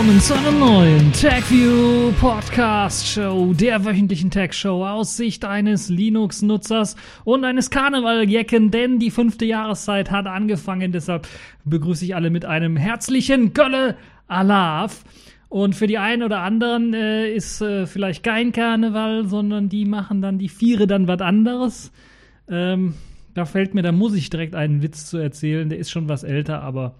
willkommen zu einer neuen TechView Podcast Show, der wöchentlichen Tech Show aus Sicht eines Linux-Nutzers und eines Karnevaljecken, denn die fünfte Jahreszeit hat angefangen. Deshalb begrüße ich alle mit einem herzlichen Gölle Alaf. Und für die einen oder anderen äh, ist äh, vielleicht kein Karneval, sondern die machen dann die Viere dann was anderes. Ähm, da fällt mir, da muss ich direkt einen Witz zu erzählen. Der ist schon was älter, aber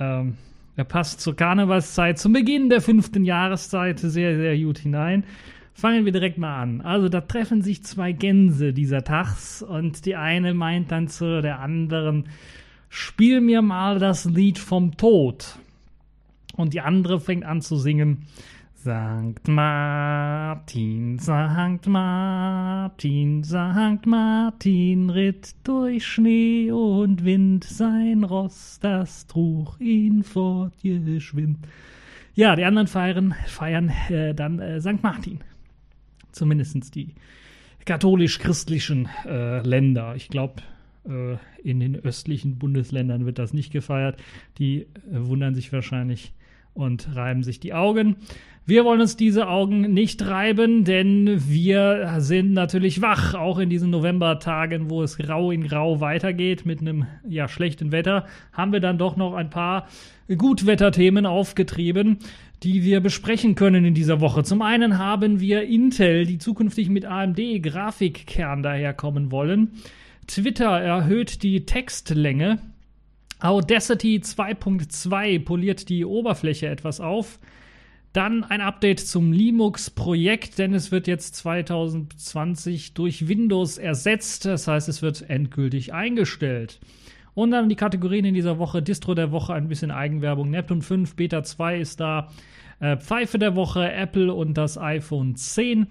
ähm, er passt zur Karnevalszeit, zum Beginn der fünften Jahreszeit sehr, sehr gut hinein. Fangen wir direkt mal an. Also da treffen sich zwei Gänse dieser Tags und die eine meint dann zu der anderen, spiel mir mal das Lied vom Tod. Und die andere fängt an zu singen, Sankt Martin, Sankt Martin, Sankt Martin ritt durch Schnee und Wind, sein Ross, das trug ihn fortgeschwind. Ja, die anderen feiern, feiern äh, dann äh, St. Martin. Zumindest die katholisch-christlichen äh, Länder. Ich glaube, äh, in den östlichen Bundesländern wird das nicht gefeiert. Die äh, wundern sich wahrscheinlich und reiben sich die Augen. Wir wollen uns diese Augen nicht reiben, denn wir sind natürlich wach, auch in diesen Novembertagen, wo es grau in grau weitergeht mit einem ja schlechten Wetter, haben wir dann doch noch ein paar Gutwetterthemen aufgetrieben, die wir besprechen können in dieser Woche. Zum einen haben wir Intel, die zukünftig mit AMD Grafikkern daherkommen wollen. Twitter erhöht die Textlänge. Audacity 2.2 poliert die Oberfläche etwas auf. Dann ein Update zum Linux-Projekt, denn es wird jetzt 2020 durch Windows ersetzt. Das heißt, es wird endgültig eingestellt. Und dann die Kategorien in dieser Woche: Distro der Woche, ein bisschen Eigenwerbung. Neptune 5, Beta 2 ist da. Äh, Pfeife der Woche, Apple und das iPhone 10.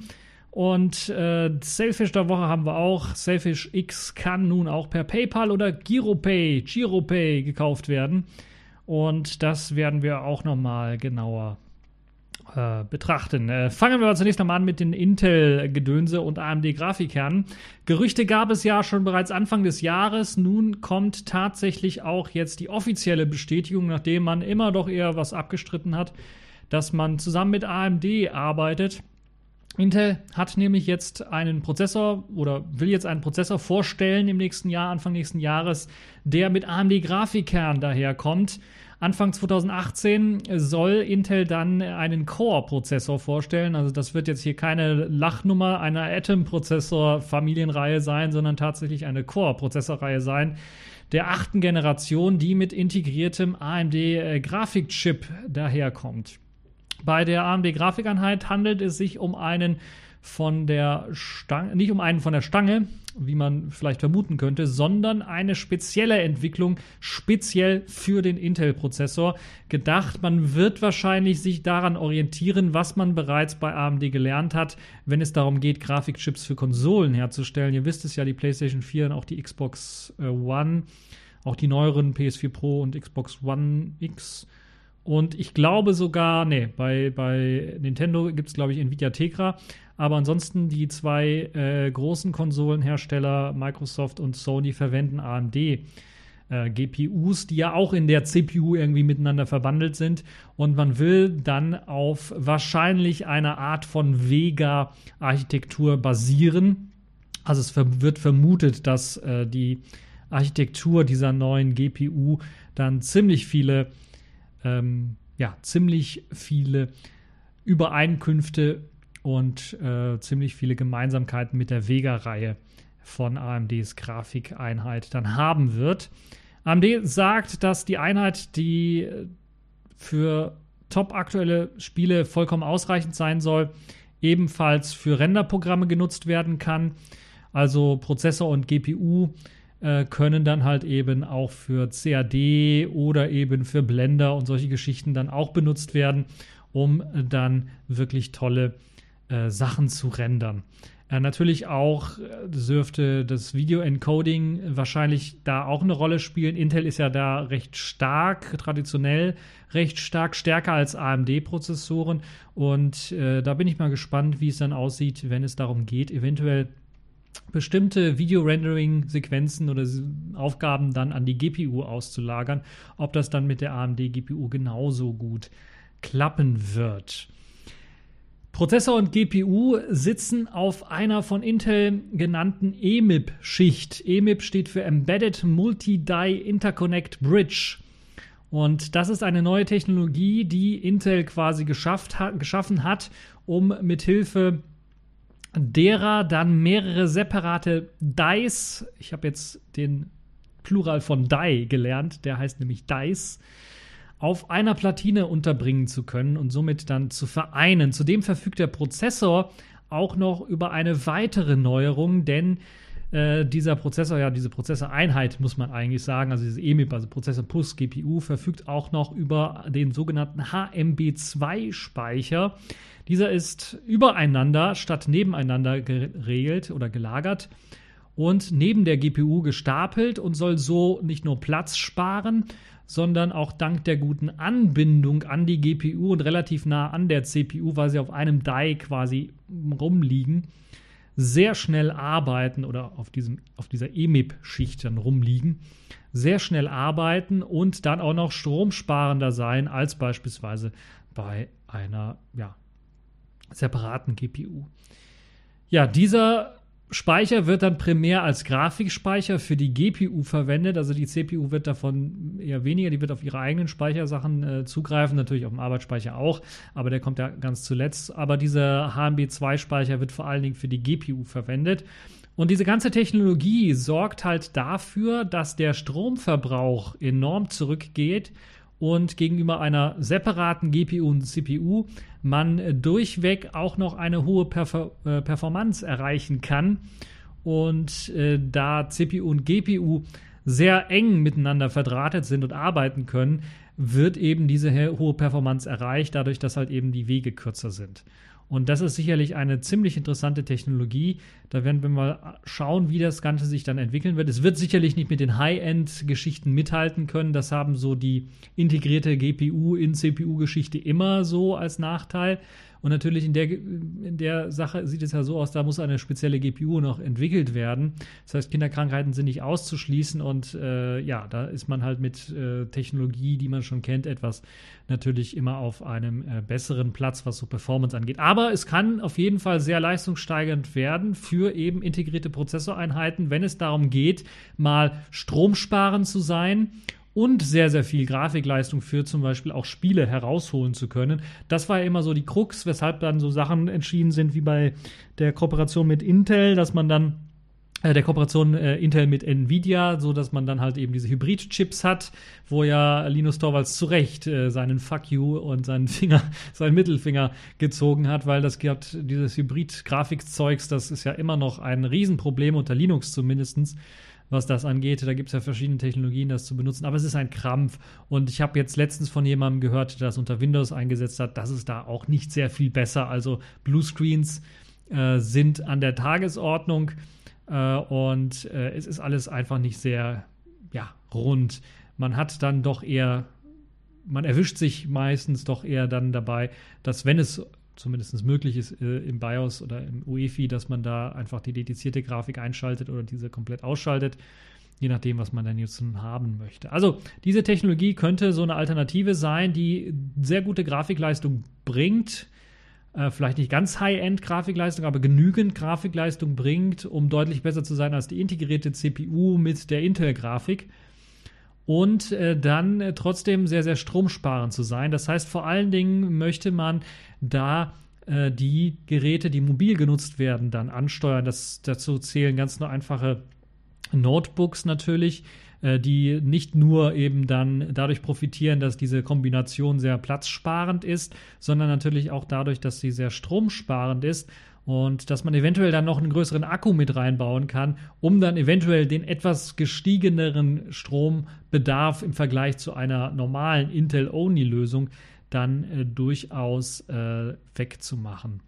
Und äh, Selfish der Woche haben wir auch. Selfish X kann nun auch per PayPal oder GiroPay, GiroPay gekauft werden. Und das werden wir auch nochmal genauer äh, betrachten. Äh, fangen wir zunächst einmal an mit den Intel-Gedönse und AMD-Grafikkernen. Gerüchte gab es ja schon bereits Anfang des Jahres. Nun kommt tatsächlich auch jetzt die offizielle Bestätigung, nachdem man immer doch eher was abgestritten hat, dass man zusammen mit AMD arbeitet. Intel hat nämlich jetzt einen Prozessor oder will jetzt einen Prozessor vorstellen im nächsten Jahr, Anfang nächsten Jahres, der mit AMD-Grafikkern daherkommt. Anfang 2018 soll Intel dann einen Core-Prozessor vorstellen. Also das wird jetzt hier keine Lachnummer einer Atom-Prozessor-Familienreihe sein, sondern tatsächlich eine Core-Prozessorreihe sein der achten Generation, die mit integriertem AMD-Grafikchip daherkommt. Bei der AMD-Grafikeinheit handelt es sich um einen von der Stange, nicht um einen von der Stange, wie man vielleicht vermuten könnte, sondern eine spezielle Entwicklung speziell für den Intel-Prozessor gedacht. Man wird wahrscheinlich sich daran orientieren, was man bereits bei AMD gelernt hat, wenn es darum geht, Grafikchips für Konsolen herzustellen. Ihr wisst es ja, die PlayStation 4 und auch die Xbox äh, One, auch die neueren PS4 Pro und Xbox One X und ich glaube sogar, nee, bei, bei Nintendo gibt es, glaube ich, Nvidia Tegra. Aber ansonsten die zwei äh, großen Konsolenhersteller, Microsoft und Sony, verwenden AMD. Äh, GPUs, die ja auch in der CPU irgendwie miteinander verbandelt sind. Und man will dann auf wahrscheinlich einer Art von Vega-Architektur basieren. Also es wird vermutet, dass äh, die Architektur dieser neuen GPU dann ziemlich viele ähm, ja, ziemlich viele Übereinkünfte und äh, ziemlich viele Gemeinsamkeiten mit der Vega-Reihe von AMDs Grafikeinheit dann haben wird. AMD sagt, dass die Einheit, die für top aktuelle Spiele vollkommen ausreichend sein soll, ebenfalls für Renderprogramme genutzt werden kann. Also Prozessor und GPU äh, können dann halt eben auch für CAD oder eben für Blender und solche Geschichten dann auch benutzt werden, um dann wirklich tolle äh, Sachen zu rendern. Äh, natürlich auch äh, dürfte das Video-Encoding wahrscheinlich da auch eine Rolle spielen. Intel ist ja da recht stark, traditionell recht stark, stärker als AMD-Prozessoren. Und äh, da bin ich mal gespannt, wie es dann aussieht, wenn es darum geht, eventuell bestimmte Video-Rendering-Sequenzen oder Aufgaben dann an die GPU auszulagern, ob das dann mit der AMD-GPU genauso gut klappen wird. Prozessor und GPU sitzen auf einer von Intel genannten EMIB-Schicht. EMIB steht für Embedded Multi-Die Interconnect Bridge. Und das ist eine neue Technologie, die Intel quasi geschafft hat, geschaffen hat, um mithilfe derer dann mehrere separate Dice, ich habe jetzt den Plural von Die gelernt, der heißt nämlich Dice, auf einer Platine unterbringen zu können und somit dann zu vereinen. Zudem verfügt der Prozessor auch noch über eine weitere Neuerung, denn äh, dieser Prozessor, ja, diese Prozessoreinheit muss man eigentlich sagen, also dieses EMIB, also Prozessor plus GPU, verfügt auch noch über den sogenannten HMB2-Speicher. Dieser ist übereinander statt nebeneinander geregelt oder gelagert und neben der GPU gestapelt und soll so nicht nur Platz sparen, sondern auch dank der guten Anbindung an die GPU und relativ nah an der CPU, weil sie auf einem Die quasi rumliegen, sehr schnell arbeiten oder auf, diesem, auf dieser EMIB-Schicht dann rumliegen, sehr schnell arbeiten und dann auch noch stromsparender sein als beispielsweise bei einer ja, separaten GPU. Ja, dieser Speicher wird dann primär als Grafikspeicher für die GPU verwendet. Also die CPU wird davon eher weniger, die wird auf ihre eigenen Speichersachen äh, zugreifen, natürlich auf dem Arbeitsspeicher auch, aber der kommt ja ganz zuletzt. Aber dieser HMB2-Speicher wird vor allen Dingen für die GPU verwendet. Und diese ganze Technologie sorgt halt dafür, dass der Stromverbrauch enorm zurückgeht und gegenüber einer separaten GPU und CPU man durchweg auch noch eine hohe Perfor äh, Performance erreichen kann. Und äh, da CPU und GPU sehr eng miteinander verdrahtet sind und arbeiten können, wird eben diese hohe Performance erreicht, dadurch, dass halt eben die Wege kürzer sind. Und das ist sicherlich eine ziemlich interessante Technologie. Da werden wir mal schauen, wie das Ganze sich dann entwickeln wird. Es wird sicherlich nicht mit den High-End-Geschichten mithalten können. Das haben so die integrierte GPU in CPU-Geschichte immer so als Nachteil. Und natürlich in der, in der Sache sieht es ja so aus, da muss eine spezielle GPU noch entwickelt werden. Das heißt, Kinderkrankheiten sind nicht auszuschließen und äh, ja, da ist man halt mit äh, Technologie, die man schon kennt, etwas natürlich immer auf einem äh, besseren Platz, was so Performance angeht. Aber es kann auf jeden Fall sehr leistungssteigernd werden für eben integrierte Prozessoreinheiten, wenn es darum geht, mal stromsparend zu sein und sehr, sehr viel Grafikleistung für zum Beispiel auch Spiele herausholen zu können. Das war ja immer so die Krux, weshalb dann so Sachen entschieden sind wie bei der Kooperation mit Intel, dass man dann äh, der Kooperation äh, Intel mit Nvidia, so dass man dann halt eben diese Hybrid-Chips hat, wo ja Linus Torvalds zu Recht äh, seinen Fuck you und seinen Finger, seinen Mittelfinger gezogen hat, weil das gibt dieses Hybrid-Grafikzeugs, das ist ja immer noch ein Riesenproblem unter Linux zumindestens was das angeht. Da gibt es ja verschiedene Technologien, das zu benutzen, aber es ist ein Krampf. Und ich habe jetzt letztens von jemandem gehört, der das unter Windows eingesetzt hat, das ist da auch nicht sehr viel besser. Also Bluescreens äh, sind an der Tagesordnung äh, und äh, es ist alles einfach nicht sehr ja, rund. Man hat dann doch eher, man erwischt sich meistens doch eher dann dabei, dass wenn es zumindest möglich ist äh, im BIOS oder im UEFI, dass man da einfach die dedizierte Grafik einschaltet oder diese komplett ausschaltet, je nachdem, was man dann jetzt haben möchte. Also diese Technologie könnte so eine Alternative sein, die sehr gute Grafikleistung bringt. Äh, vielleicht nicht ganz High-End-Grafikleistung, aber genügend Grafikleistung bringt, um deutlich besser zu sein als die integrierte CPU mit der Intel-Grafik und äh, dann äh, trotzdem sehr, sehr stromsparend zu sein. Das heißt, vor allen Dingen möchte man da äh, die Geräte, die mobil genutzt werden, dann ansteuern. Das, dazu zählen ganz nur einfache Notebooks natürlich, äh, die nicht nur eben dann dadurch profitieren, dass diese Kombination sehr platzsparend ist, sondern natürlich auch dadurch, dass sie sehr stromsparend ist und dass man eventuell dann noch einen größeren Akku mit reinbauen kann, um dann eventuell den etwas gestiegeneren Strombedarf im Vergleich zu einer normalen Intel-Only-Lösung dann äh, durchaus äh, wegzumachen.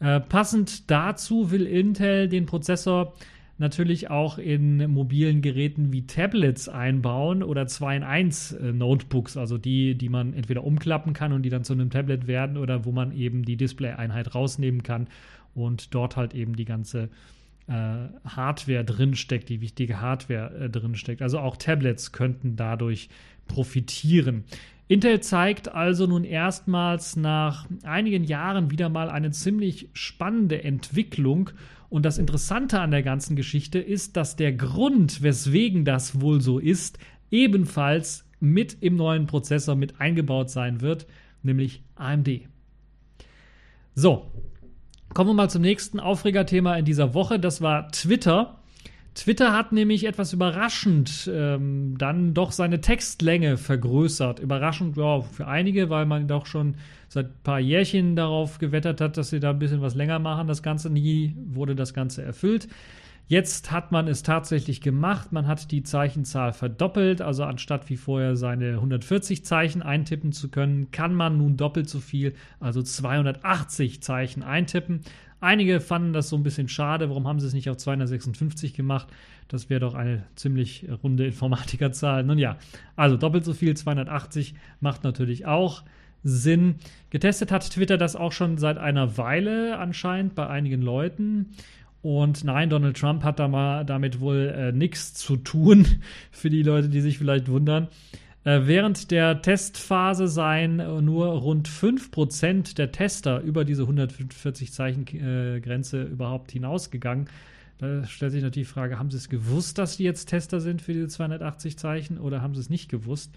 Äh, passend dazu will Intel den Prozessor natürlich auch in mobilen Geräten wie Tablets einbauen oder 2 in 1 äh, Notebooks, also die, die man entweder umklappen kann und die dann zu einem Tablet werden oder wo man eben die Display-Einheit rausnehmen kann und dort halt eben die ganze äh, Hardware drinsteckt, die wichtige Hardware äh, drinsteckt. Also auch Tablets könnten dadurch profitieren. Intel zeigt also nun erstmals nach einigen Jahren wieder mal eine ziemlich spannende Entwicklung. Und das Interessante an der ganzen Geschichte ist, dass der Grund, weswegen das wohl so ist, ebenfalls mit im neuen Prozessor mit eingebaut sein wird, nämlich AMD. So, kommen wir mal zum nächsten Aufregerthema in dieser Woche. Das war Twitter. Twitter hat nämlich etwas überraschend ähm, dann doch seine Textlänge vergrößert. Überraschend, ja, für einige, weil man doch schon seit ein paar Jährchen darauf gewettert hat, dass sie da ein bisschen was länger machen. Das Ganze nie wurde das Ganze erfüllt. Jetzt hat man es tatsächlich gemacht. Man hat die Zeichenzahl verdoppelt. Also anstatt wie vorher seine 140 Zeichen eintippen zu können, kann man nun doppelt so viel, also 280 Zeichen eintippen. Einige fanden das so ein bisschen schade. Warum haben sie es nicht auf 256 gemacht? Das wäre doch eine ziemlich runde Informatikerzahl. Nun ja, also doppelt so viel, 280 macht natürlich auch Sinn. Getestet hat Twitter das auch schon seit einer Weile anscheinend bei einigen Leuten. Und nein, Donald Trump hat da mal damit wohl äh, nichts zu tun, für die Leute, die sich vielleicht wundern. Äh, während der Testphase seien nur rund 5% der Tester über diese 140 Zeichen äh, Grenze überhaupt hinausgegangen. Da stellt sich natürlich die Frage, haben sie es gewusst, dass sie jetzt Tester sind für diese 280 Zeichen oder haben sie es nicht gewusst?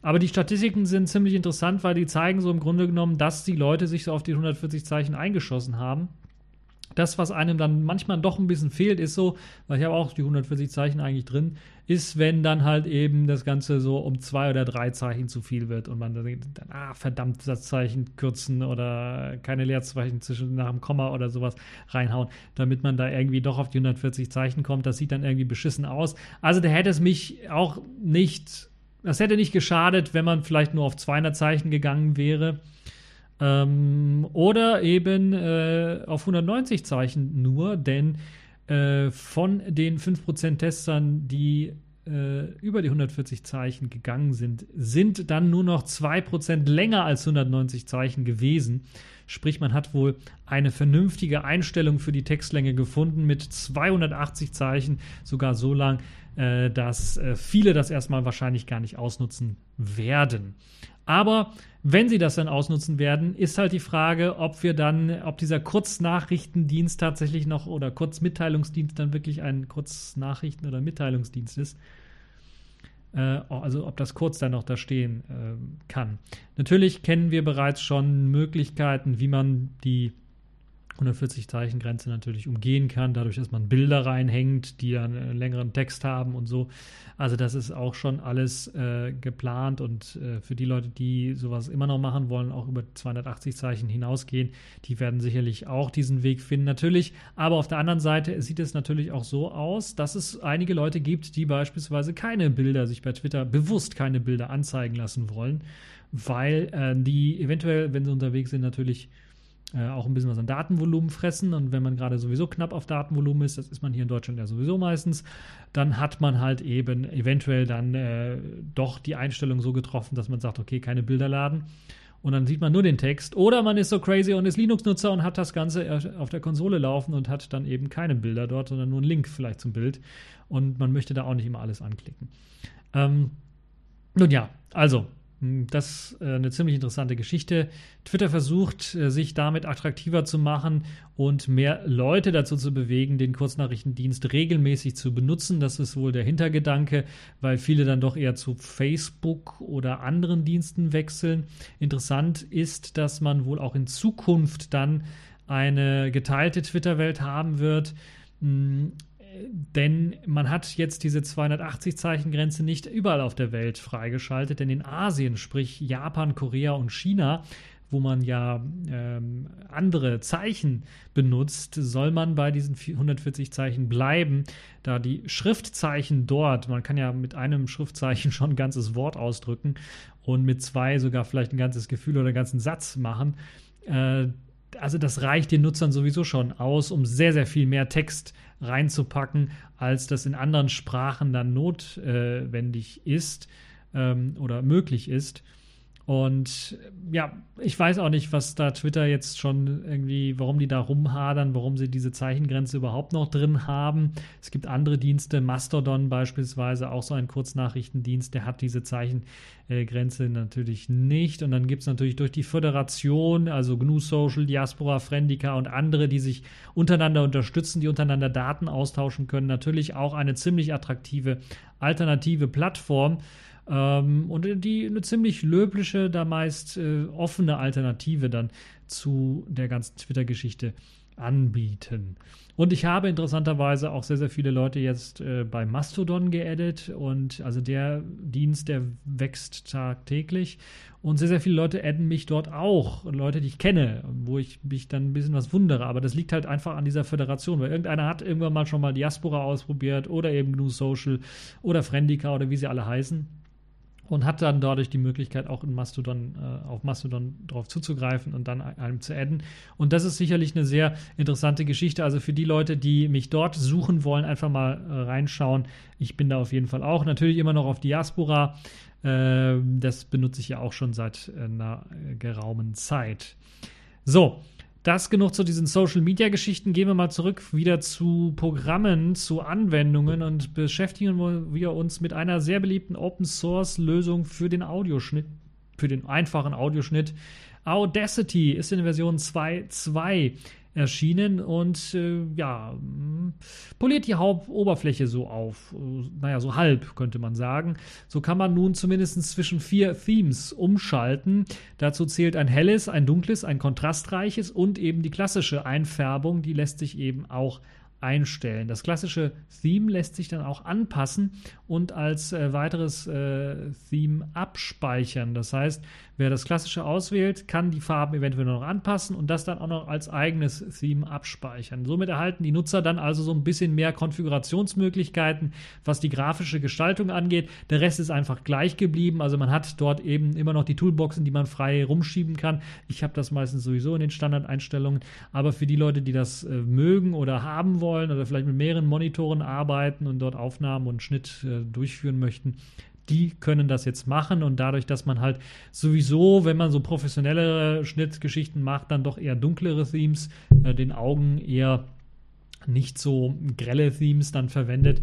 Aber die Statistiken sind ziemlich interessant, weil die zeigen so im Grunde genommen, dass die Leute sich so auf die 140 Zeichen eingeschossen haben das, was einem dann manchmal doch ein bisschen fehlt, ist so, weil ich habe auch die 140 Zeichen eigentlich drin, ist, wenn dann halt eben das Ganze so um zwei oder drei Zeichen zu viel wird und man dann, denkt, ah, verdammt, Satzzeichen kürzen oder keine Leerzeichen zwischen nach dem Komma oder sowas reinhauen, damit man da irgendwie doch auf die 140 Zeichen kommt. Das sieht dann irgendwie beschissen aus. Also da hätte es mich auch nicht, das hätte nicht geschadet, wenn man vielleicht nur auf 200 Zeichen gegangen wäre. Ähm, oder eben äh, auf 190 Zeichen nur, denn äh, von den 5% Testern, die äh, über die 140 Zeichen gegangen sind, sind dann nur noch 2% länger als 190 Zeichen gewesen. Sprich, man hat wohl eine vernünftige Einstellung für die Textlänge gefunden mit 280 Zeichen, sogar so lang, äh, dass äh, viele das erstmal wahrscheinlich gar nicht ausnutzen werden. Aber wenn sie das dann ausnutzen werden, ist halt die Frage, ob wir dann, ob dieser Kurznachrichtendienst tatsächlich noch oder Kurzmitteilungsdienst dann wirklich ein Kurznachrichten- oder Mitteilungsdienst ist. Äh, also ob das kurz dann noch da stehen äh, kann. Natürlich kennen wir bereits schon Möglichkeiten, wie man die 140 Zeichen Grenze natürlich umgehen kann, dadurch, dass man Bilder reinhängt, die dann einen längeren Text haben und so. Also das ist auch schon alles äh, geplant und äh, für die Leute, die sowas immer noch machen wollen, auch über 280 Zeichen hinausgehen, die werden sicherlich auch diesen Weg finden, natürlich. Aber auf der anderen Seite sieht es natürlich auch so aus, dass es einige Leute gibt, die beispielsweise keine Bilder, sich bei Twitter bewusst keine Bilder anzeigen lassen wollen, weil äh, die eventuell, wenn sie unterwegs sind, natürlich äh, auch ein bisschen was an Datenvolumen fressen. Und wenn man gerade sowieso knapp auf Datenvolumen ist, das ist man hier in Deutschland ja sowieso meistens, dann hat man halt eben eventuell dann äh, doch die Einstellung so getroffen, dass man sagt, okay, keine Bilder laden. Und dann sieht man nur den Text. Oder man ist so crazy und ist Linux-Nutzer und hat das Ganze auf der Konsole laufen und hat dann eben keine Bilder dort, sondern nur einen Link vielleicht zum Bild. Und man möchte da auch nicht immer alles anklicken. Ähm, nun ja, also das ist äh, eine ziemlich interessante Geschichte. Twitter versucht, äh, sich damit attraktiver zu machen und mehr Leute dazu zu bewegen, den Kurznachrichtendienst regelmäßig zu benutzen. Das ist wohl der Hintergedanke, weil viele dann doch eher zu Facebook oder anderen Diensten wechseln. Interessant ist, dass man wohl auch in Zukunft dann eine geteilte Twitter-Welt haben wird hm, denn man hat jetzt diese 280-Zeichen-Grenze nicht überall auf der Welt freigeschaltet, denn in Asien, sprich Japan, Korea und China, wo man ja ähm, andere Zeichen benutzt, soll man bei diesen 140 Zeichen bleiben, da die Schriftzeichen dort, man kann ja mit einem Schriftzeichen schon ein ganzes Wort ausdrücken und mit zwei sogar vielleicht ein ganzes Gefühl oder einen ganzen Satz machen. Äh, also das reicht den Nutzern sowieso schon aus, um sehr, sehr viel mehr Text reinzupacken, als das in anderen Sprachen dann notwendig ist ähm, oder möglich ist. Und ja, ich weiß auch nicht, was da Twitter jetzt schon irgendwie, warum die da rumhadern, warum sie diese Zeichengrenze überhaupt noch drin haben. Es gibt andere Dienste, Mastodon beispielsweise, auch so ein Kurznachrichtendienst, der hat diese Zeichengrenze natürlich nicht. Und dann gibt es natürlich durch die Föderation, also GNU Social, Diaspora, Friendica und andere, die sich untereinander unterstützen, die untereinander Daten austauschen können, natürlich auch eine ziemlich attraktive alternative Plattform ähm, und die eine ziemlich löbliche, da meist äh, offene Alternative dann zu der ganzen Twitter-Geschichte anbieten. Und ich habe interessanterweise auch sehr, sehr viele Leute jetzt äh, bei Mastodon geaddet und also der Dienst, der wächst tagtäglich. Und sehr, sehr viele Leute adden mich dort auch, Leute, die ich kenne, wo ich mich dann ein bisschen was wundere, aber das liegt halt einfach an dieser Föderation, weil irgendeiner hat irgendwann mal schon mal Diaspora ausprobiert oder eben GNU Social oder Friendica oder wie sie alle heißen und hat dann dadurch die Möglichkeit, auch in Mastodon, äh, auf Mastodon drauf zuzugreifen und dann einem zu adden. Und das ist sicherlich eine sehr interessante Geschichte. Also für die Leute, die mich dort suchen wollen, einfach mal äh, reinschauen. Ich bin da auf jeden Fall auch. Natürlich immer noch auf Diaspora. Äh, das benutze ich ja auch schon seit äh, einer äh, geraumen Zeit. So, das genug zu diesen Social Media Geschichten. Gehen wir mal zurück wieder zu Programmen, zu Anwendungen und beschäftigen wir uns mit einer sehr beliebten Open Source Lösung für den Audioschnitt, für den einfachen Audioschnitt. Audacity ist in Version 2.2 erschienen und äh, ja, poliert die Hauptoberfläche so auf. Naja, so halb könnte man sagen. So kann man nun zumindest zwischen vier Themes umschalten. Dazu zählt ein helles, ein dunkles, ein kontrastreiches und eben die klassische Einfärbung, die lässt sich eben auch einstellen. Das klassische Theme lässt sich dann auch anpassen und als äh, weiteres äh, Theme abspeichern. Das heißt, wer das klassische auswählt, kann die Farben eventuell noch anpassen und das dann auch noch als eigenes Theme abspeichern. Somit erhalten die Nutzer dann also so ein bisschen mehr Konfigurationsmöglichkeiten, was die grafische Gestaltung angeht. Der Rest ist einfach gleich geblieben. Also man hat dort eben immer noch die Toolboxen, die man frei rumschieben kann. Ich habe das meistens sowieso in den Standardeinstellungen. Aber für die Leute, die das äh, mögen oder haben wollen oder vielleicht mit mehreren Monitoren arbeiten und dort Aufnahmen und Schnitt äh, durchführen möchten, die können das jetzt machen und dadurch, dass man halt sowieso, wenn man so professionelle Schnittgeschichten macht, dann doch eher dunklere Themes, äh, den Augen eher nicht so grelle Themes dann verwendet,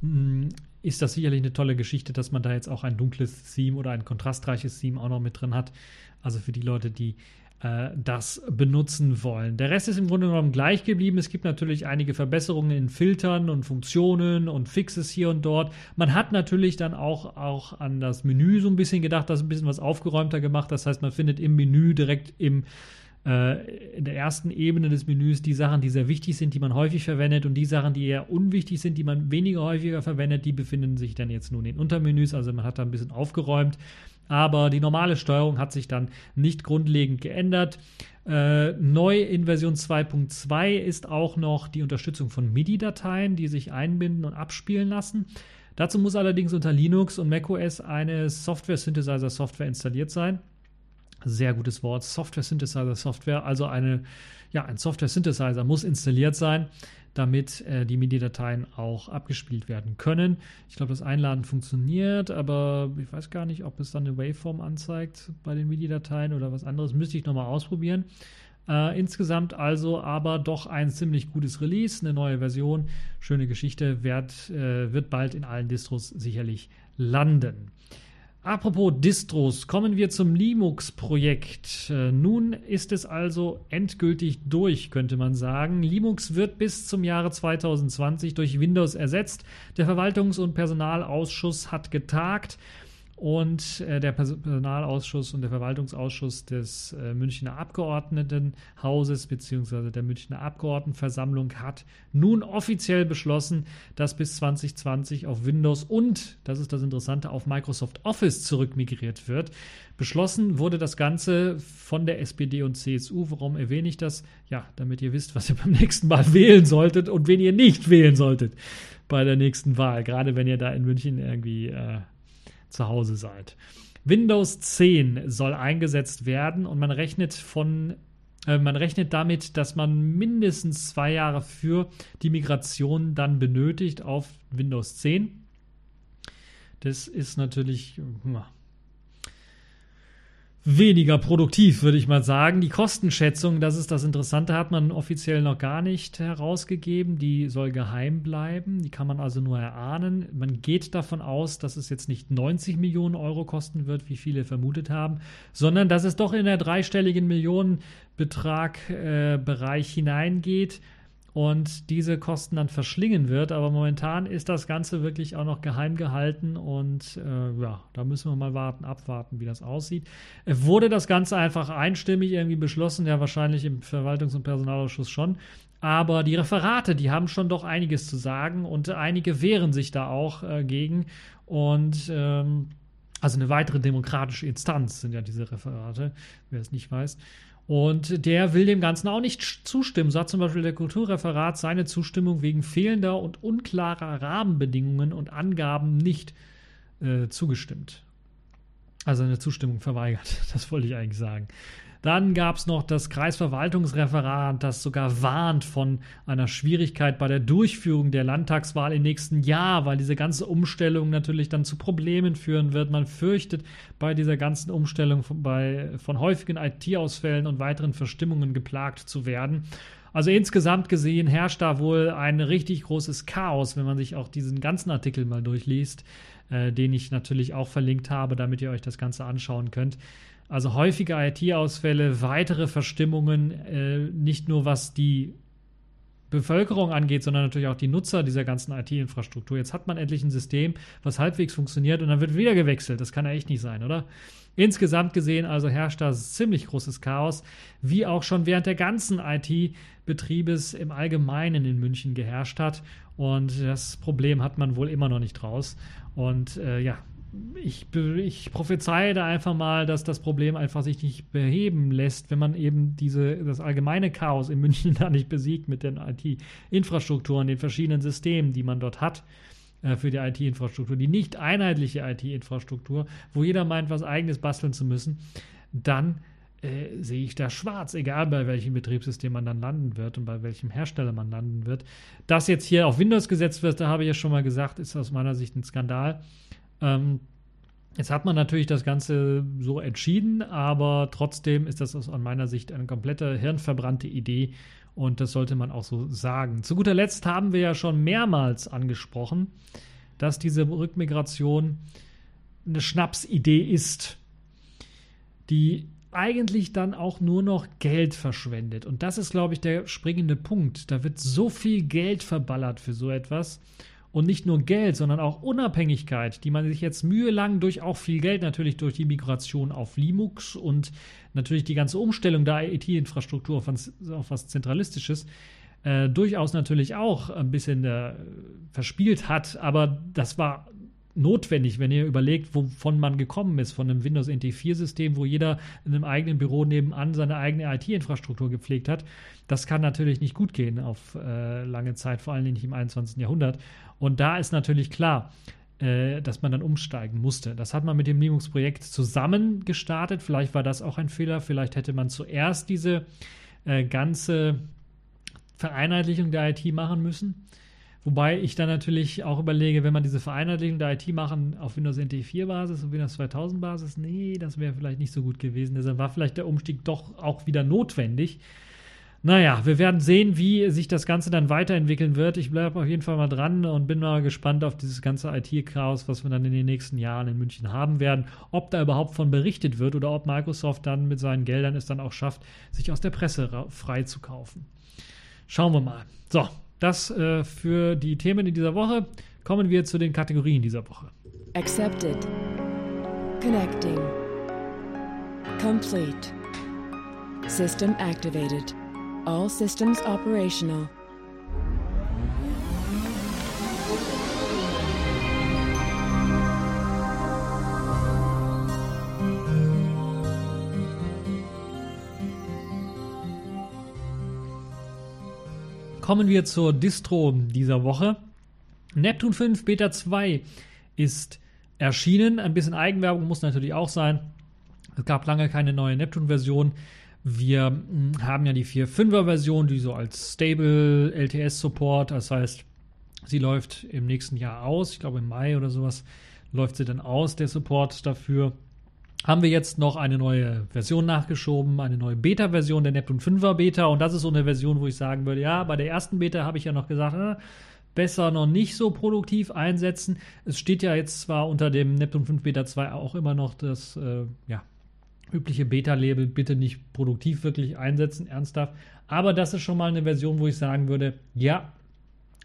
mm, ist das sicherlich eine tolle Geschichte, dass man da jetzt auch ein dunkles Theme oder ein kontrastreiches Theme auch noch mit drin hat. Also für die Leute, die äh, das benutzen wollen. Der Rest ist im Grunde genommen gleich geblieben. Es gibt natürlich einige Verbesserungen in Filtern und Funktionen und Fixes hier und dort. Man hat natürlich dann auch, auch an das Menü so ein bisschen gedacht, das ein bisschen was aufgeräumter gemacht. Das heißt, man findet im Menü direkt im äh, in der ersten Ebene des Menüs die Sachen, die sehr wichtig sind, die man häufig verwendet und die Sachen, die eher unwichtig sind, die man weniger häufiger verwendet, die befinden sich dann jetzt nun in Untermenüs. Also man hat da ein bisschen aufgeräumt. Aber die normale Steuerung hat sich dann nicht grundlegend geändert. Äh, neu in Version 2.2 ist auch noch die Unterstützung von MIDI-Dateien, die sich einbinden und abspielen lassen. Dazu muss allerdings unter Linux und macOS eine Software-Synthesizer-Software installiert sein. Sehr gutes Wort, Software-Synthesizer-Software, also eine, ja, ein Software-Synthesizer muss installiert sein damit äh, die MIDI-Dateien auch abgespielt werden können. Ich glaube, das Einladen funktioniert, aber ich weiß gar nicht, ob es dann eine Waveform anzeigt bei den MIDI-Dateien oder was anderes. Müsste ich nochmal ausprobieren. Äh, insgesamt also aber doch ein ziemlich gutes Release, eine neue Version. Schöne Geschichte, wird, äh, wird bald in allen Distros sicherlich landen. Apropos Distros, kommen wir zum Linux-Projekt. Äh, nun ist es also endgültig durch, könnte man sagen. Linux wird bis zum Jahre 2020 durch Windows ersetzt. Der Verwaltungs- und Personalausschuss hat getagt und äh, der Personalausschuss und der Verwaltungsausschuss des äh, Münchner Abgeordnetenhauses bzw. der Münchner Abgeordnetenversammlung hat nun offiziell beschlossen, dass bis 2020 auf Windows und, das ist das Interessante, auf Microsoft Office zurückmigriert wird. Beschlossen wurde das Ganze von der SPD und CSU. Warum erwähne ich das? Ja, damit ihr wisst, was ihr beim nächsten Mal wählen solltet und wen ihr nicht wählen solltet bei der nächsten Wahl. Gerade wenn ihr da in München irgendwie äh, zu Hause seid. Windows 10 soll eingesetzt werden und man rechnet von äh, man rechnet damit, dass man mindestens zwei Jahre für die Migration dann benötigt auf Windows 10. Das ist natürlich weniger produktiv, würde ich mal sagen. Die Kostenschätzung, das ist das Interessante, hat man offiziell noch gar nicht herausgegeben. Die soll geheim bleiben. Die kann man also nur erahnen. Man geht davon aus, dass es jetzt nicht 90 Millionen Euro kosten wird, wie viele vermutet haben, sondern dass es doch in der dreistelligen Millionenbetrag-Bereich äh, hineingeht und diese Kosten dann verschlingen wird. Aber momentan ist das Ganze wirklich auch noch geheim gehalten und äh, ja, da müssen wir mal warten, abwarten, wie das aussieht. Äh, wurde das Ganze einfach einstimmig irgendwie beschlossen? Ja, wahrscheinlich im Verwaltungs- und Personalausschuss schon. Aber die Referate, die haben schon doch einiges zu sagen und einige wehren sich da auch äh, gegen. Und ähm, also eine weitere demokratische Instanz sind ja diese Referate, wer es nicht weiß. Und der will dem Ganzen auch nicht zustimmen. So hat zum Beispiel der Kulturreferat seine Zustimmung wegen fehlender und unklarer Rahmenbedingungen und Angaben nicht äh, zugestimmt. Also eine Zustimmung verweigert. Das wollte ich eigentlich sagen. Dann gab es noch das Kreisverwaltungsreferat, das sogar warnt von einer Schwierigkeit bei der Durchführung der Landtagswahl im nächsten Jahr, weil diese ganze Umstellung natürlich dann zu Problemen führen wird. Man fürchtet bei dieser ganzen Umstellung von, bei, von häufigen IT-Ausfällen und weiteren Verstimmungen geplagt zu werden. Also insgesamt gesehen herrscht da wohl ein richtig großes Chaos, wenn man sich auch diesen ganzen Artikel mal durchliest, äh, den ich natürlich auch verlinkt habe, damit ihr euch das Ganze anschauen könnt. Also häufige IT-Ausfälle, weitere Verstimmungen, äh, nicht nur was die Bevölkerung angeht, sondern natürlich auch die Nutzer dieser ganzen IT-Infrastruktur. Jetzt hat man endlich ein System, was halbwegs funktioniert und dann wird wieder gewechselt. Das kann ja echt nicht sein, oder? Insgesamt gesehen also herrscht da ziemlich großes Chaos, wie auch schon während der ganzen IT-Betriebes im Allgemeinen in München geherrscht hat. Und das Problem hat man wohl immer noch nicht raus. Und äh, ja, ich, ich prophezeie da einfach mal, dass das Problem einfach sich nicht beheben lässt, wenn man eben diese, das allgemeine Chaos in München da nicht besiegt mit den IT-Infrastrukturen, den verschiedenen Systemen, die man dort hat äh, für die IT-Infrastruktur, die nicht einheitliche IT-Infrastruktur, wo jeder meint, was eigenes basteln zu müssen, dann äh, sehe ich da schwarz, egal bei welchem Betriebssystem man dann landen wird und bei welchem Hersteller man landen wird. Dass jetzt hier auf Windows gesetzt wird, da habe ich ja schon mal gesagt, ist aus meiner Sicht ein Skandal. Ähm, Jetzt hat man natürlich das Ganze so entschieden, aber trotzdem ist das aus meiner Sicht eine komplette hirnverbrannte Idee und das sollte man auch so sagen. Zu guter Letzt haben wir ja schon mehrmals angesprochen, dass diese Rückmigration eine Schnapsidee ist, die eigentlich dann auch nur noch Geld verschwendet. Und das ist, glaube ich, der springende Punkt. Da wird so viel Geld verballert für so etwas. Und nicht nur Geld, sondern auch Unabhängigkeit, die man sich jetzt mühelang durch auch viel Geld natürlich durch die Migration auf Linux und natürlich die ganze Umstellung der IT-Infrastruktur auf, auf, was Zentralistisches äh, durchaus natürlich auch ein bisschen äh, verspielt hat. Aber das war notwendig, wenn ihr überlegt, wovon man gekommen ist, von einem Windows NT4-System, wo jeder in einem eigenen Büro nebenan seine eigene IT-Infrastruktur gepflegt hat. Das kann natürlich nicht gut gehen auf äh, lange Zeit, vor allem nicht im 21. Jahrhundert. Und da ist natürlich klar, äh, dass man dann umsteigen musste. Das hat man mit dem Linux-Projekt zusammen gestartet. Vielleicht war das auch ein Fehler. Vielleicht hätte man zuerst diese äh, ganze Vereinheitlichung der IT machen müssen. Wobei ich dann natürlich auch überlege, wenn man diese Vereinheitlichung der IT machen auf Windows NT 4 Basis und Windows 2000 Basis, nee, das wäre vielleicht nicht so gut gewesen. Deshalb war vielleicht der Umstieg doch auch wieder notwendig. Naja, wir werden sehen, wie sich das Ganze dann weiterentwickeln wird. Ich bleibe auf jeden Fall mal dran und bin mal gespannt auf dieses ganze IT-Chaos, was wir dann in den nächsten Jahren in München haben werden. Ob da überhaupt von berichtet wird oder ob Microsoft dann mit seinen Geldern es dann auch schafft, sich aus der Presse freizukaufen. Schauen wir mal. So, das äh, für die Themen in dieser Woche. Kommen wir zu den Kategorien dieser Woche. Accepted. Connecting. Complete. System activated. All systems operational. Kommen wir zur Distro dieser Woche. Neptune 5 Beta 2 ist erschienen. Ein bisschen Eigenwerbung muss natürlich auch sein. Es gab lange keine neue Neptune-Version. Wir hm, haben ja die 4.5er-Version, die so als Stable LTS-Support, das heißt, sie läuft im nächsten Jahr aus. Ich glaube, im Mai oder sowas läuft sie dann aus, der Support dafür. Haben wir jetzt noch eine neue Version nachgeschoben, eine neue Beta-Version der Neptune 5er Beta. Und das ist so eine Version, wo ich sagen würde, ja, bei der ersten Beta habe ich ja noch gesagt, äh, besser noch nicht so produktiv einsetzen. Es steht ja jetzt zwar unter dem Neptune 5 Beta 2 auch immer noch das äh, ja, übliche Beta-Label, bitte nicht produktiv wirklich einsetzen, ernsthaft. Aber das ist schon mal eine Version, wo ich sagen würde, ja,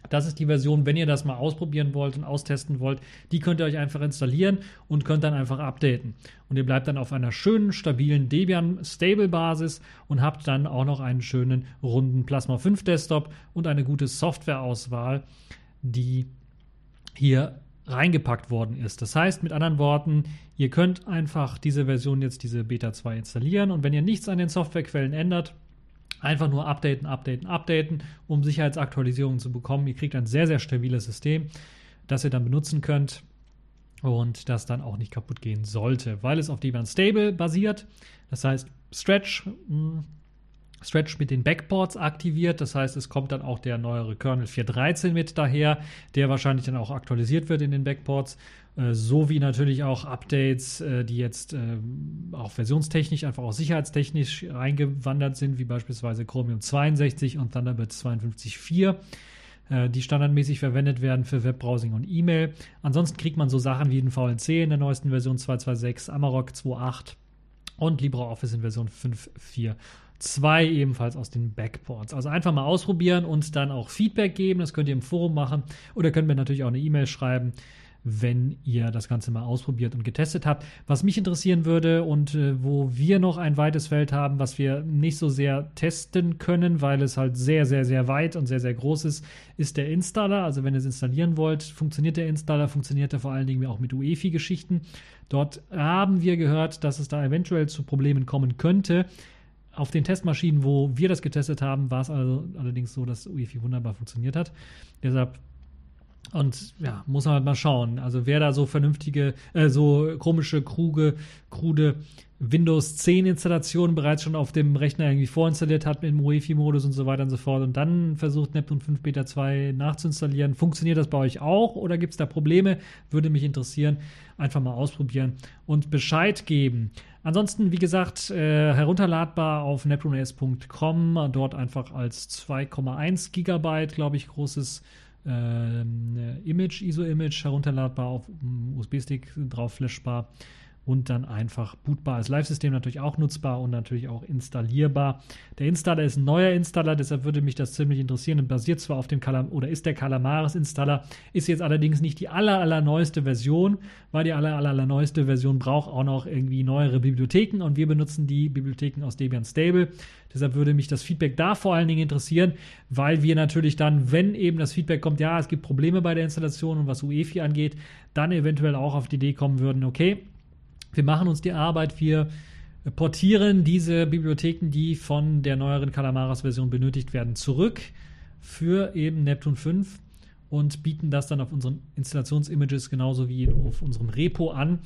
das ist die Version, wenn ihr das mal ausprobieren wollt und austesten wollt, die könnt ihr euch einfach installieren und könnt dann einfach updaten. Und ihr bleibt dann auf einer schönen, stabilen Debian Stable Basis und habt dann auch noch einen schönen runden Plasma 5 Desktop und eine gute Softwareauswahl, die hier reingepackt worden ist. Das heißt, mit anderen Worten, ihr könnt einfach diese Version jetzt, diese Beta 2 installieren und wenn ihr nichts an den Softwarequellen ändert, Einfach nur updaten, updaten, updaten, um Sicherheitsaktualisierungen zu bekommen. Ihr kriegt ein sehr, sehr stabiles System, das ihr dann benutzen könnt und das dann auch nicht kaputt gehen sollte, weil es auf Debian Stable basiert. Das heißt, Stretch, hm, Stretch mit den Backports aktiviert. Das heißt, es kommt dann auch der neuere Kernel 4.13 mit daher, der wahrscheinlich dann auch aktualisiert wird in den Backports. Äh, sowie natürlich auch Updates, äh, die jetzt äh, auch versionstechnisch, einfach auch sicherheitstechnisch reingewandert sind, wie beispielsweise Chromium 62 und Thunderbird 52.4 die standardmäßig verwendet werden für Webbrowsing und E-Mail. Ansonsten kriegt man so Sachen wie den VNC in der neuesten Version 2.2.6, Amarok 2.8 und LibreOffice in Version 5.4.2 ebenfalls aus den Backports. Also einfach mal ausprobieren und dann auch Feedback geben. Das könnt ihr im Forum machen oder könnt mir natürlich auch eine E-Mail schreiben wenn ihr das Ganze mal ausprobiert und getestet habt. Was mich interessieren würde und äh, wo wir noch ein weites Feld haben, was wir nicht so sehr testen können, weil es halt sehr, sehr, sehr weit und sehr, sehr groß ist, ist der Installer. Also wenn ihr es installieren wollt, funktioniert der Installer, funktioniert er vor allen Dingen auch mit UEFI-Geschichten. Dort haben wir gehört, dass es da eventuell zu Problemen kommen könnte. Auf den Testmaschinen, wo wir das getestet haben, war es also allerdings so, dass UEFI wunderbar funktioniert hat. Deshalb und ja, muss man halt mal schauen. Also wer da so vernünftige, äh, so komische, kruge, krude Windows 10 Installationen bereits schon auf dem Rechner irgendwie vorinstalliert hat mit dem UEFI-Modus und so weiter und so fort und dann versucht Neptune 5 Beta 2 nachzuinstallieren. Funktioniert das bei euch auch oder gibt es da Probleme? Würde mich interessieren. Einfach mal ausprobieren und Bescheid geben. Ansonsten, wie gesagt, äh, herunterladbar auf neptunes.com, dort einfach als 2,1 Gigabyte, glaube ich, großes äh, Image, ISO-Image herunterladbar auf USB-Stick drauf flashbar und dann einfach bootbar als Live-System natürlich auch nutzbar und natürlich auch installierbar. Der Installer ist ein neuer Installer, deshalb würde mich das ziemlich interessieren und basiert zwar auf dem Calam oder ist der Calamares Installer, ist jetzt allerdings nicht die aller, aller neueste Version, weil die aller, aller, aller neueste Version braucht auch noch irgendwie neuere Bibliotheken und wir benutzen die Bibliotheken aus Debian Stable. Deshalb würde mich das Feedback da vor allen Dingen interessieren, weil wir natürlich dann, wenn eben das Feedback kommt, ja, es gibt Probleme bei der Installation und was UEFI angeht, dann eventuell auch auf die Idee kommen würden, okay, wir machen uns die Arbeit, wir portieren diese Bibliotheken, die von der neueren Calamares-Version benötigt werden, zurück für eben Neptune 5 und bieten das dann auf unseren Installationsimages genauso wie auf unserem Repo an.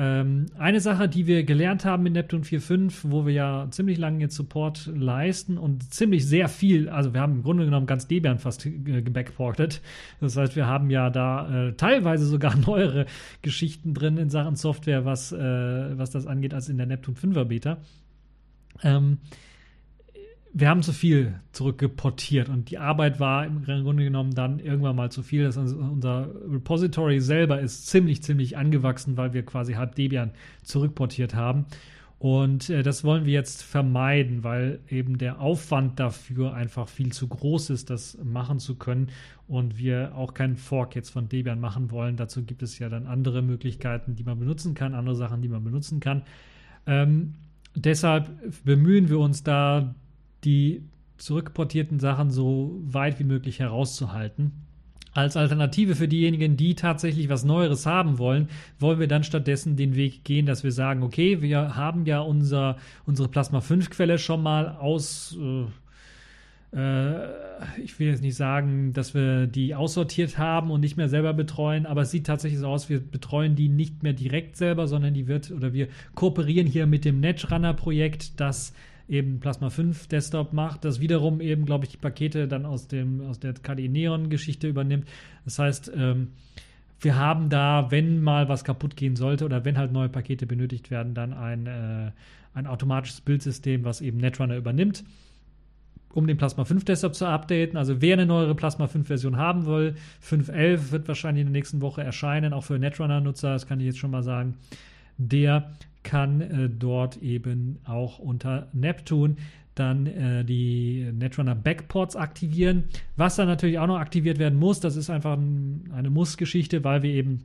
Ähm, eine Sache, die wir gelernt haben mit Neptune 4.5, wo wir ja ziemlich lange jetzt Support leisten und ziemlich sehr viel, also wir haben im Grunde genommen ganz Debian fast gebackportet. Das heißt, wir haben ja da äh, teilweise sogar neuere Geschichten drin in Sachen Software, was, äh, was das angeht, als in der Neptune 5er Beta. Ähm, wir haben zu viel zurückgeportiert und die Arbeit war im Grunde genommen dann irgendwann mal zu viel. Das unser Repository selber ist ziemlich, ziemlich angewachsen, weil wir quasi halb Debian zurückportiert haben. Und äh, das wollen wir jetzt vermeiden, weil eben der Aufwand dafür einfach viel zu groß ist, das machen zu können. Und wir auch keinen Fork jetzt von Debian machen wollen. Dazu gibt es ja dann andere Möglichkeiten, die man benutzen kann, andere Sachen, die man benutzen kann. Ähm, deshalb bemühen wir uns da, die zurückportierten Sachen so weit wie möglich herauszuhalten. Als Alternative für diejenigen, die tatsächlich was Neueres haben wollen, wollen wir dann stattdessen den Weg gehen, dass wir sagen, okay, wir haben ja unser, unsere Plasma 5 Quelle schon mal aus, äh, äh, ich will jetzt nicht sagen, dass wir die aussortiert haben und nicht mehr selber betreuen, aber es sieht tatsächlich so aus, wir betreuen die nicht mehr direkt selber, sondern die wird oder wir kooperieren hier mit dem Netrunner Projekt, das eben Plasma 5 Desktop macht, das wiederum eben, glaube ich, die Pakete dann aus, dem, aus der KDE Neon Geschichte übernimmt. Das heißt, ähm, wir haben da, wenn mal was kaputt gehen sollte oder wenn halt neue Pakete benötigt werden, dann ein, äh, ein automatisches Bildsystem, was eben Netrunner übernimmt, um den Plasma 5 Desktop zu updaten. Also wer eine neuere Plasma 5 Version haben will, 5.11 wird wahrscheinlich in der nächsten Woche erscheinen, auch für Netrunner-Nutzer, das kann ich jetzt schon mal sagen. Der kann äh, dort eben auch unter Neptune dann äh, die Netrunner Backports aktivieren. Was dann natürlich auch noch aktiviert werden muss, das ist einfach ein, eine Muss-Geschichte, weil wir eben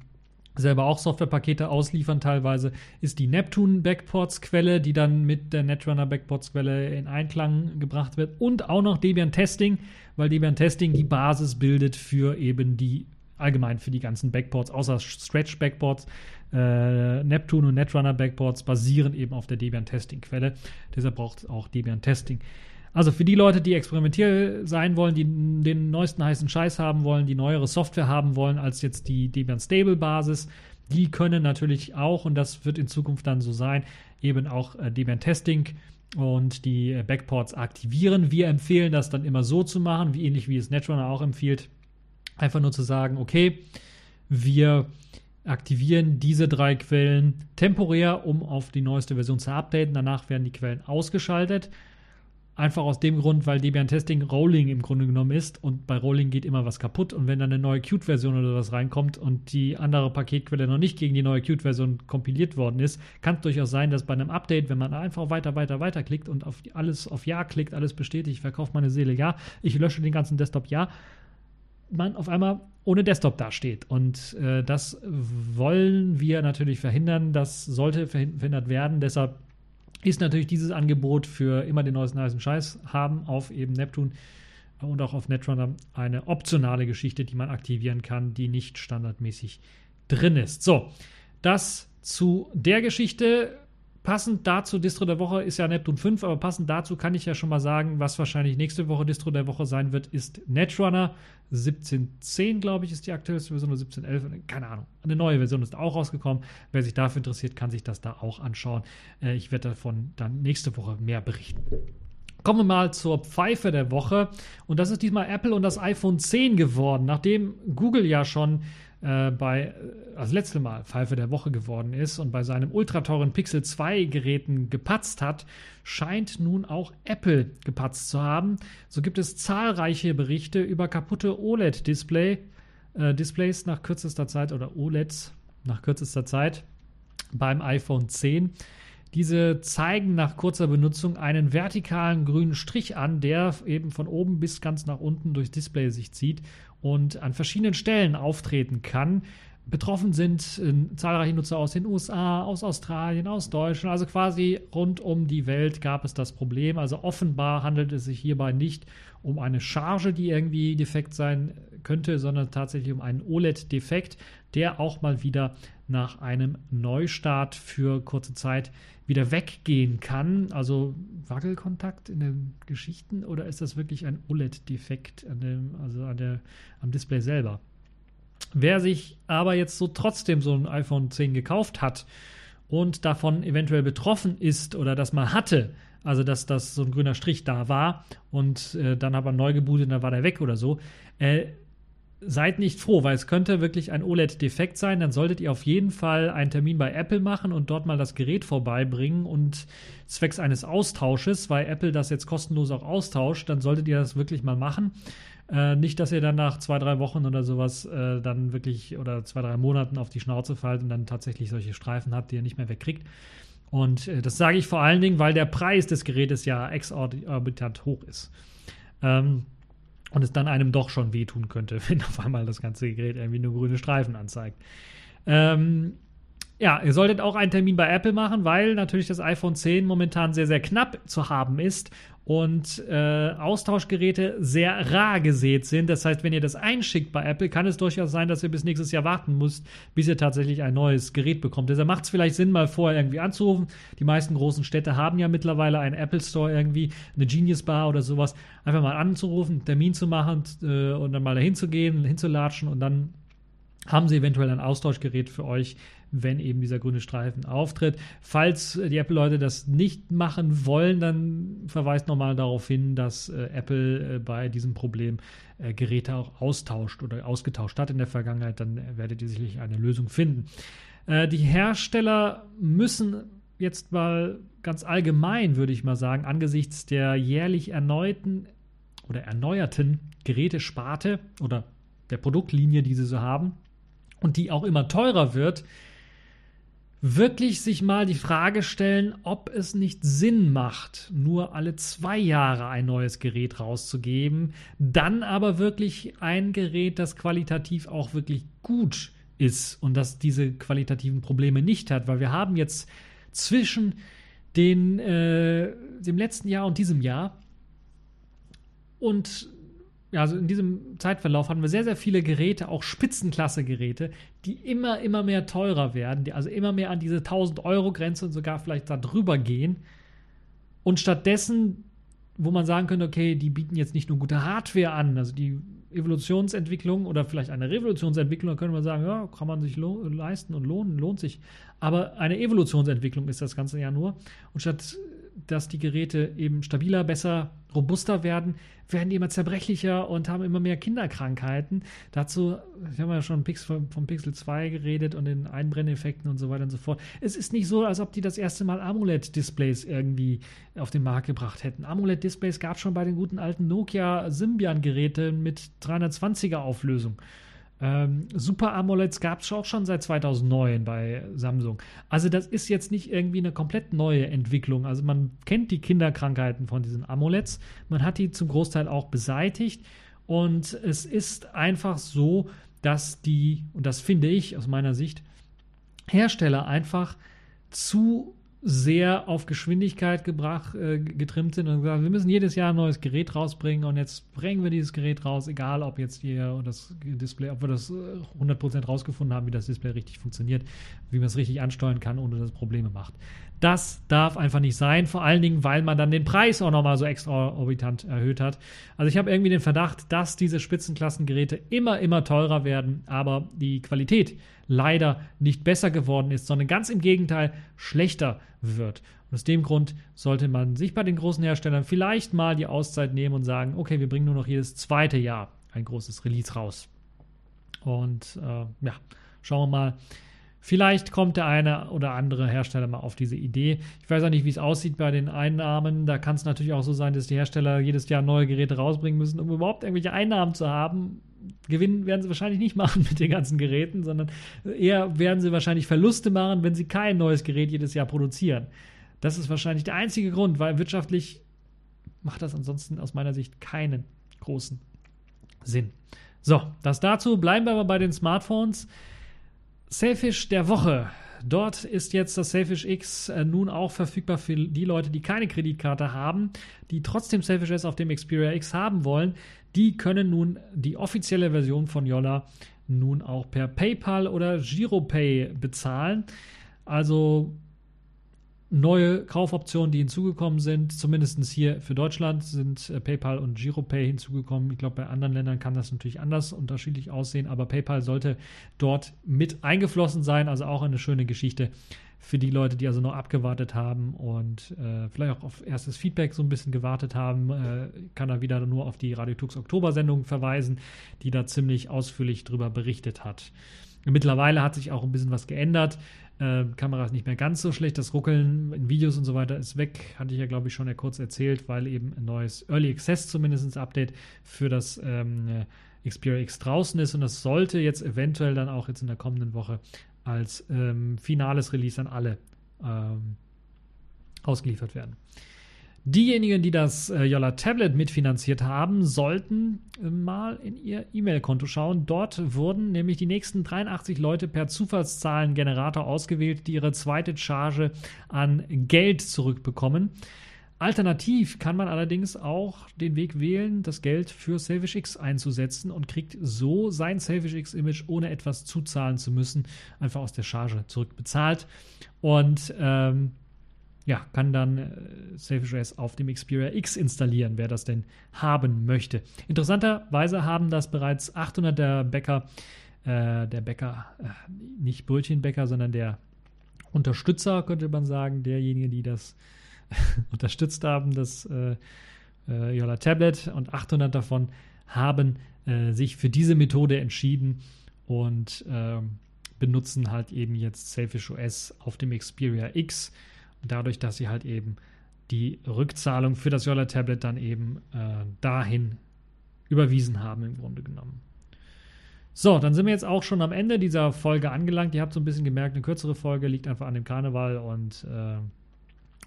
selber auch Softwarepakete ausliefern. Teilweise, ist die Neptune Backports Quelle, die dann mit der Netrunner Backports Quelle in Einklang gebracht wird. Und auch noch Debian Testing, weil Debian Testing die Basis bildet für eben die allgemein für die ganzen Backports, außer Stretch Backports, äh, Neptune und Netrunner Backports basieren eben auf der Debian Testing Quelle. Deshalb braucht es auch Debian Testing. Also für die Leute, die experimentell sein wollen, die den neuesten heißen Scheiß haben wollen, die neuere Software haben wollen als jetzt die Debian Stable Basis, die können natürlich auch, und das wird in Zukunft dann so sein, eben auch äh, Debian Testing und die äh, Backports aktivieren. Wir empfehlen das dann immer so zu machen, wie ähnlich wie es Netrunner auch empfiehlt. Einfach nur zu sagen, okay, wir aktivieren diese drei Quellen temporär, um auf die neueste Version zu updaten. Danach werden die Quellen ausgeschaltet. Einfach aus dem Grund, weil Debian Testing Rolling im Grunde genommen ist und bei Rolling geht immer was kaputt und wenn dann eine neue Qt-Version oder was reinkommt und die andere Paketquelle noch nicht gegen die neue Qt-Version kompiliert worden ist, kann es durchaus sein, dass bei einem Update, wenn man einfach weiter, weiter, weiter klickt und auf alles auf Ja klickt, alles bestätigt, ich verkaufe meine Seele Ja, ich lösche den ganzen Desktop Ja, man auf einmal ohne Desktop dasteht. Und äh, das wollen wir natürlich verhindern. Das sollte verhindert werden. Deshalb ist natürlich dieses Angebot für immer den neuesten heißen Scheiß haben auf eben Neptune und auch auf Netrunner eine optionale Geschichte, die man aktivieren kann, die nicht standardmäßig drin ist. So, das zu der Geschichte. Passend dazu, Distro der Woche ist ja Neptune 5, aber passend dazu kann ich ja schon mal sagen, was wahrscheinlich nächste Woche Distro der Woche sein wird, ist Netrunner 17.10, glaube ich, ist die aktuellste Version oder 17.11, keine Ahnung. Eine neue Version ist auch rausgekommen. Wer sich dafür interessiert, kann sich das da auch anschauen. Äh, ich werde davon dann nächste Woche mehr berichten. Kommen wir mal zur Pfeife der Woche. Und das ist diesmal Apple und das iPhone 10 geworden, nachdem Google ja schon äh, bei, äh, das letzte Mal Pfeife der Woche geworden ist und bei seinem ultrateuren Pixel 2 Geräten gepatzt hat, scheint nun auch Apple gepatzt zu haben. So gibt es zahlreiche Berichte über kaputte OLED-Display, äh, Displays nach kürzester Zeit oder OLEDs nach kürzester Zeit beim iPhone 10. Diese zeigen nach kurzer Benutzung einen vertikalen grünen Strich an, der eben von oben bis ganz nach unten durchs Display sich zieht und an verschiedenen Stellen auftreten kann. Betroffen sind äh, zahlreiche Nutzer aus den USA, aus Australien, aus Deutschland, also quasi rund um die Welt gab es das Problem. Also offenbar handelt es sich hierbei nicht um eine Charge, die irgendwie defekt sein könnte, sondern tatsächlich um einen OLED-Defekt, der auch mal wieder nach einem Neustart für kurze Zeit wieder weggehen kann. Also Wackelkontakt in den Geschichten oder ist das wirklich ein OLED-Defekt an also an der, am Display selber? Wer sich aber jetzt so trotzdem so ein iPhone 10 gekauft hat und davon eventuell betroffen ist oder das mal hatte, also dass das so ein grüner Strich da war und äh, dann aber neu gebootet dann war der weg oder so, äh, seid nicht froh, weil es könnte wirklich ein OLED-Defekt sein. Dann solltet ihr auf jeden Fall einen Termin bei Apple machen und dort mal das Gerät vorbeibringen und zwecks eines Austausches, weil Apple das jetzt kostenlos auch austauscht, dann solltet ihr das wirklich mal machen. Äh, nicht, dass ihr dann nach zwei, drei Wochen oder sowas äh, dann wirklich oder zwei, drei Monaten auf die Schnauze fallt und dann tatsächlich solche Streifen habt, die ihr nicht mehr wegkriegt. Und äh, das sage ich vor allen Dingen, weil der Preis des Gerätes ja exorbitant hoch ist. Ähm, und es dann einem doch schon wehtun könnte, wenn auf einmal das ganze Gerät irgendwie nur grüne Streifen anzeigt. Ähm, ja, ihr solltet auch einen Termin bei Apple machen, weil natürlich das iPhone 10 momentan sehr, sehr knapp zu haben ist und äh, Austauschgeräte sehr rar gesät sind. Das heißt, wenn ihr das einschickt bei Apple, kann es durchaus sein, dass ihr bis nächstes Jahr warten müsst, bis ihr tatsächlich ein neues Gerät bekommt. Deshalb macht es vielleicht Sinn, mal vorher irgendwie anzurufen. Die meisten großen Städte haben ja mittlerweile einen Apple Store irgendwie, eine Genius Bar oder sowas. Einfach mal anzurufen, einen Termin zu machen äh, und dann mal dahin zu gehen, hinzulatschen und dann haben sie eventuell ein Austauschgerät für euch, wenn eben dieser grüne Streifen auftritt. Falls die Apple-Leute das nicht machen wollen, dann verweist nochmal darauf hin, dass äh, Apple äh, bei diesem Problem äh, Geräte auch austauscht oder ausgetauscht hat in der Vergangenheit. Dann werdet ihr sicherlich eine Lösung finden. Äh, die Hersteller müssen jetzt mal ganz allgemein, würde ich mal sagen, angesichts der jährlich erneuten oder erneuerten Gerätesparte oder der Produktlinie, die sie so haben und die auch immer teurer wird, wirklich sich mal die Frage stellen, ob es nicht Sinn macht, nur alle zwei Jahre ein neues Gerät rauszugeben, dann aber wirklich ein Gerät, das qualitativ auch wirklich gut ist und das diese qualitativen Probleme nicht hat, weil wir haben jetzt zwischen den, äh, dem letzten Jahr und diesem Jahr und also in diesem Zeitverlauf hatten wir sehr, sehr viele Geräte, auch Spitzenklasse-Geräte, die immer, immer mehr teurer werden, die also immer mehr an diese 1000-Euro-Grenze und sogar vielleicht darüber gehen. Und stattdessen, wo man sagen könnte, okay, die bieten jetzt nicht nur gute Hardware an, also die Evolutionsentwicklung oder vielleicht eine Revolutionsentwicklung, da könnte man sagen, ja, kann man sich leisten und lohnen, lohnt sich. Aber eine Evolutionsentwicklung ist das Ganze ja nur. Und statt dass die Geräte eben stabiler, besser, robuster werden, werden die immer zerbrechlicher und haben immer mehr Kinderkrankheiten. Dazu, ich habe ja schon vom Pixel 2 geredet und den Einbrenneffekten und so weiter und so fort. Es ist nicht so, als ob die das erste Mal AMOLED-Displays irgendwie auf den Markt gebracht hätten. AMOLED-Displays gab es schon bei den guten alten Nokia Symbian-Geräten mit 320er Auflösung. Ähm, Super AMOLEDs gab es auch schon seit 2009 bei Samsung. Also das ist jetzt nicht irgendwie eine komplett neue Entwicklung. Also man kennt die Kinderkrankheiten von diesen AMOLEDs. Man hat die zum Großteil auch beseitigt. Und es ist einfach so, dass die, und das finde ich aus meiner Sicht, Hersteller einfach zu sehr auf Geschwindigkeit gebracht, äh, getrimmt sind und gesagt, wir müssen jedes Jahr ein neues Gerät rausbringen und jetzt bringen wir dieses Gerät raus, egal ob jetzt hier das Display, ob wir das 100% äh, rausgefunden haben, wie das Display richtig funktioniert, wie man es richtig ansteuern kann, ohne dass es Probleme macht. Das darf einfach nicht sein, vor allen Dingen, weil man dann den Preis auch nochmal so extraorbitant erhöht hat. Also ich habe irgendwie den Verdacht, dass diese Spitzenklassengeräte immer, immer teurer werden, aber die Qualität leider nicht besser geworden ist, sondern ganz im Gegenteil schlechter wird. Und aus dem Grund sollte man sich bei den großen Herstellern vielleicht mal die Auszeit nehmen und sagen, okay, wir bringen nur noch jedes zweite Jahr ein großes Release raus. Und äh, ja, schauen wir mal. Vielleicht kommt der eine oder andere Hersteller mal auf diese Idee. Ich weiß auch nicht, wie es aussieht bei den Einnahmen. Da kann es natürlich auch so sein, dass die Hersteller jedes Jahr neue Geräte rausbringen müssen, um überhaupt irgendwelche Einnahmen zu haben. Gewinn werden sie wahrscheinlich nicht machen mit den ganzen Geräten, sondern eher werden sie wahrscheinlich Verluste machen, wenn sie kein neues Gerät jedes Jahr produzieren. Das ist wahrscheinlich der einzige Grund, weil wirtschaftlich macht das ansonsten aus meiner Sicht keinen großen Sinn. So, das dazu. Bleiben wir aber bei den Smartphones. Selfish der Woche. Dort ist jetzt das Selfish X äh, nun auch verfügbar für die Leute, die keine Kreditkarte haben, die trotzdem Selfish S auf dem Xperia X haben wollen. Die können nun die offizielle Version von Yolla nun auch per PayPal oder Giropay bezahlen. Also neue Kaufoptionen, die hinzugekommen sind, zumindest hier für Deutschland, sind äh, PayPal und Giropay hinzugekommen. Ich glaube, bei anderen Ländern kann das natürlich anders unterschiedlich aussehen, aber PayPal sollte dort mit eingeflossen sein, also auch eine schöne Geschichte für die Leute, die also noch abgewartet haben und äh, vielleicht auch auf erstes Feedback so ein bisschen gewartet haben, äh, kann er wieder nur auf die Radio Tux Oktober-Sendung verweisen, die da ziemlich ausführlich drüber berichtet hat. Mittlerweile hat sich auch ein bisschen was geändert. Äh, Kamera ist nicht mehr ganz so schlecht. Das Ruckeln in Videos und so weiter ist weg. Hatte ich ja, glaube ich, schon ja kurz erzählt, weil eben ein neues Early Access zumindest Update für das ähm, Xperia X draußen ist. Und das sollte jetzt eventuell dann auch jetzt in der kommenden Woche als ähm, finales Release an alle ähm, ausgeliefert werden. Diejenigen, die das äh, Yolla Tablet mitfinanziert haben, sollten äh, mal in ihr E-Mail-Konto schauen. Dort wurden nämlich die nächsten 83 Leute per Zufallszahlengenerator ausgewählt, die ihre zweite Charge an Geld zurückbekommen. Alternativ kann man allerdings auch den Weg wählen, das Geld für Selfish X einzusetzen und kriegt so sein Selfish X Image ohne etwas zuzahlen zu müssen, einfach aus der Charge zurückbezahlt. Und ähm, ja, kann dann äh, OS auf dem Xperia X installieren, wer das denn haben möchte. Interessanterweise haben das bereits 800 der Bäcker äh, der Bäcker, äh, nicht Brötchenbäcker, sondern der Unterstützer, könnte man sagen, derjenige, die das unterstützt haben, das äh, äh, Yola Tablet und 800 davon haben äh, sich für diese Methode entschieden und ähm, benutzen halt eben jetzt Selfish OS auf dem Xperia X. Dadurch, dass sie halt eben die Rückzahlung für das Yola Tablet dann eben äh, dahin überwiesen haben, im Grunde genommen. So, dann sind wir jetzt auch schon am Ende dieser Folge angelangt. Ihr habt so ein bisschen gemerkt, eine kürzere Folge liegt einfach an dem Karneval und äh,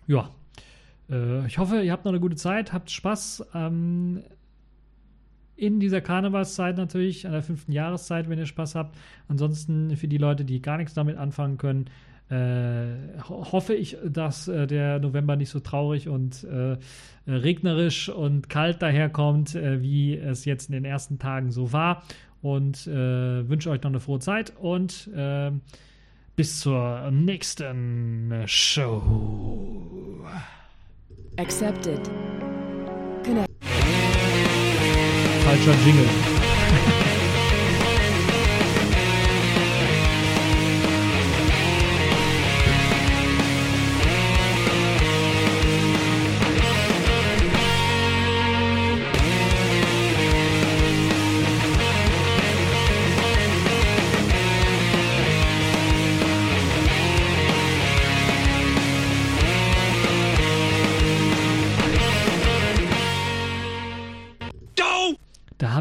ja, äh, ich hoffe, ihr habt noch eine gute Zeit, habt Spaß ähm, in dieser Karnevalszeit natürlich, an der fünften Jahreszeit, wenn ihr Spaß habt. Ansonsten für die Leute, die gar nichts damit anfangen können, hoffe ich, dass äh, der November nicht so traurig und äh, regnerisch und kalt daherkommt, äh, wie es jetzt in den ersten Tagen so war. Und äh, wünsche euch noch eine frohe Zeit und äh, bis zur nächsten Show. Accepted. Connect. Falscher Jingle.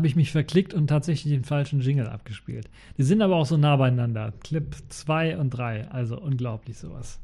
habe ich mich verklickt und tatsächlich den falschen Jingle abgespielt. Die sind aber auch so nah beieinander. Clip 2 und 3, also unglaublich sowas.